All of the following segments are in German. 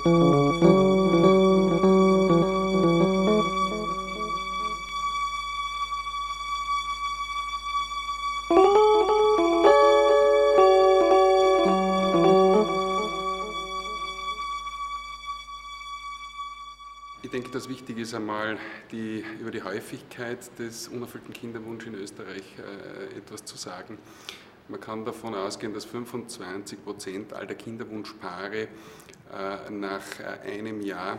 Ich denke, das Wichtige ist einmal, die, über die Häufigkeit des unerfüllten Kinderwunsch in Österreich äh, etwas zu sagen. Man kann davon ausgehen, dass 25 Prozent aller Kinderwunschpaare nach äh, einem Jahr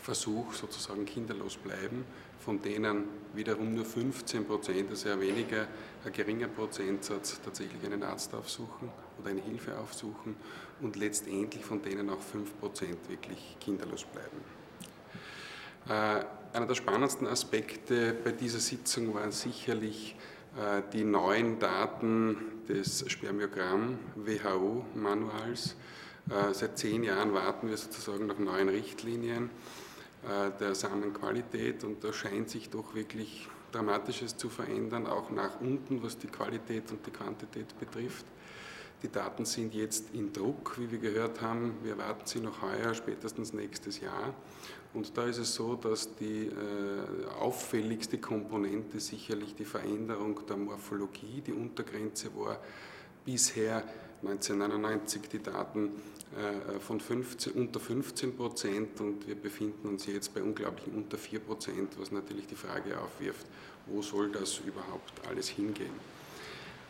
Versuch sozusagen kinderlos bleiben, von denen wiederum nur 15 Prozent, also ein weniger, ein geringer Prozentsatz tatsächlich einen Arzt aufsuchen oder eine Hilfe aufsuchen und letztendlich von denen auch 5 Prozent wirklich kinderlos bleiben. Äh, einer der spannendsten Aspekte bei dieser Sitzung waren sicherlich äh, die neuen Daten des Spermiogramm-WHO-Manuals. Äh, seit zehn Jahren warten wir sozusagen nach neuen Richtlinien der Samenqualität und da scheint sich doch wirklich Dramatisches zu verändern, auch nach unten, was die Qualität und die Quantität betrifft. Die Daten sind jetzt in Druck, wie wir gehört haben. Wir erwarten sie noch heuer, spätestens nächstes Jahr. Und da ist es so, dass die äh, auffälligste Komponente sicherlich die Veränderung der Morphologie, die Untergrenze war bisher 1999 die Daten äh, von 15, unter 15 Prozent und wir befinden uns jetzt bei unglaublichen unter 4 Prozent, was natürlich die Frage aufwirft, wo soll das überhaupt alles hingehen.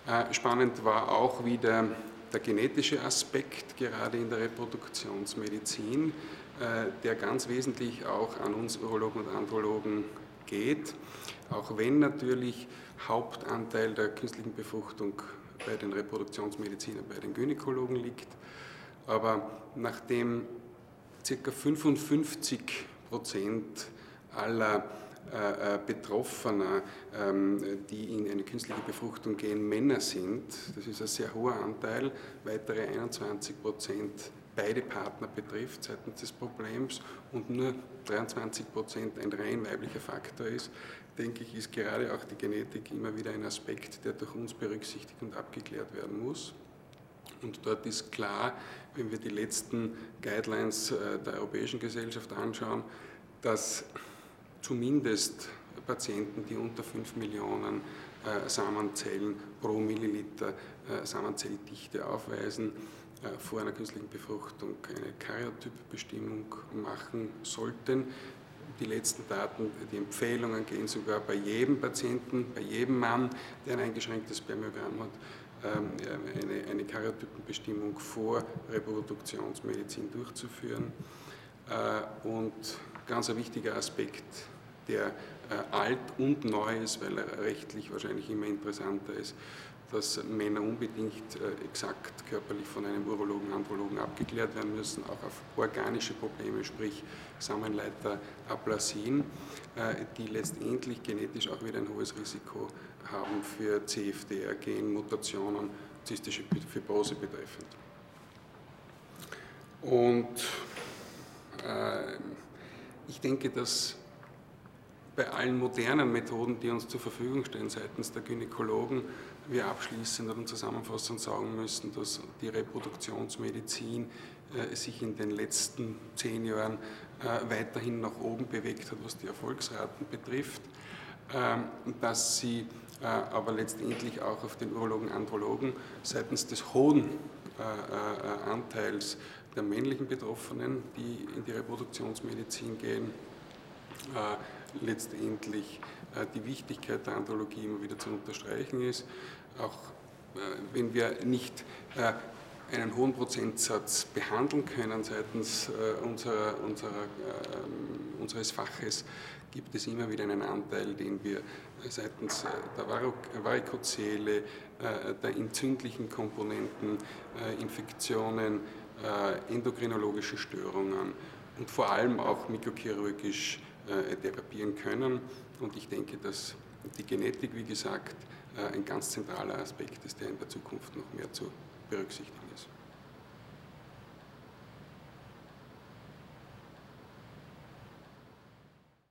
Äh, spannend war auch wieder der genetische Aspekt, gerade in der Reproduktionsmedizin, äh, der ganz wesentlich auch an uns Urologen und Andrologen geht, auch wenn natürlich Hauptanteil der künstlichen Befruchtung bei den Reproduktionsmedizinern, bei den Gynäkologen liegt. Aber nachdem ca. 55 Prozent aller äh, äh, Betroffener, ähm, die in eine künstliche Befruchtung gehen, Männer sind. Das ist ein sehr hoher Anteil, weitere 21 Prozent beide Partner betrifft seitens des Problems und nur 23 Prozent ein rein weiblicher Faktor ist, denke ich, ist gerade auch die Genetik immer wieder ein Aspekt, der durch uns berücksichtigt und abgeklärt werden muss. Und dort ist klar, wenn wir die letzten Guidelines äh, der Europäischen Gesellschaft anschauen, dass zumindest Patienten, die unter 5 Millionen äh, Samenzellen pro Milliliter äh, Samenzelldichte aufweisen, vor einer künstlichen Befruchtung eine Karyotypbestimmung machen sollten. Die letzten Daten, die Empfehlungen gehen sogar bei jedem Patienten, bei jedem Mann, der ein eingeschränktes Spermiogramm hat, ähm, eine, eine Karyotypenbestimmung vor Reproduktionsmedizin durchzuführen. Und ganz ein wichtiger Aspekt, der äh, alt und neu ist, weil er rechtlich wahrscheinlich immer interessanter ist, dass Männer unbedingt äh, exakt körperlich von einem Urologen, Andrologen abgeklärt werden müssen, auch auf organische Probleme, sprich Samenleiteraplasin, äh, die letztendlich genetisch auch wieder ein hohes Risiko haben für CFDR, Genmutationen, zystische Fibrose betreffend. Und äh, ich denke, dass bei allen modernen Methoden, die uns zur Verfügung stehen seitens der Gynäkologen, wir abschließend und zusammenfassend sagen müssen, dass die Reproduktionsmedizin äh, sich in den letzten zehn Jahren äh, weiterhin nach oben bewegt hat, was die Erfolgsraten betrifft, ähm, dass sie äh, aber letztendlich auch auf den Urologen, Andrologen seitens des hohen Anteils der männlichen Betroffenen, die in die Reproduktionsmedizin gehen, letztendlich äh, die Wichtigkeit der Andrologie immer wieder zu unterstreichen ist. Auch äh, wenn wir nicht einen hohen Prozentsatz behandeln können seitens unserer, unserer, ähm, unseres Faches, gibt es immer wieder einen Anteil, den wir seitens der Varikozele, der entzündlichen Komponenten, Infektionen, endokrinologische Störungen und vor allem auch mikrochirurgisch äh, therapieren können. Und ich denke, dass die Genetik, wie gesagt, äh, ein ganz zentraler Aspekt ist, der in der Zukunft noch mehr zu berücksichtigen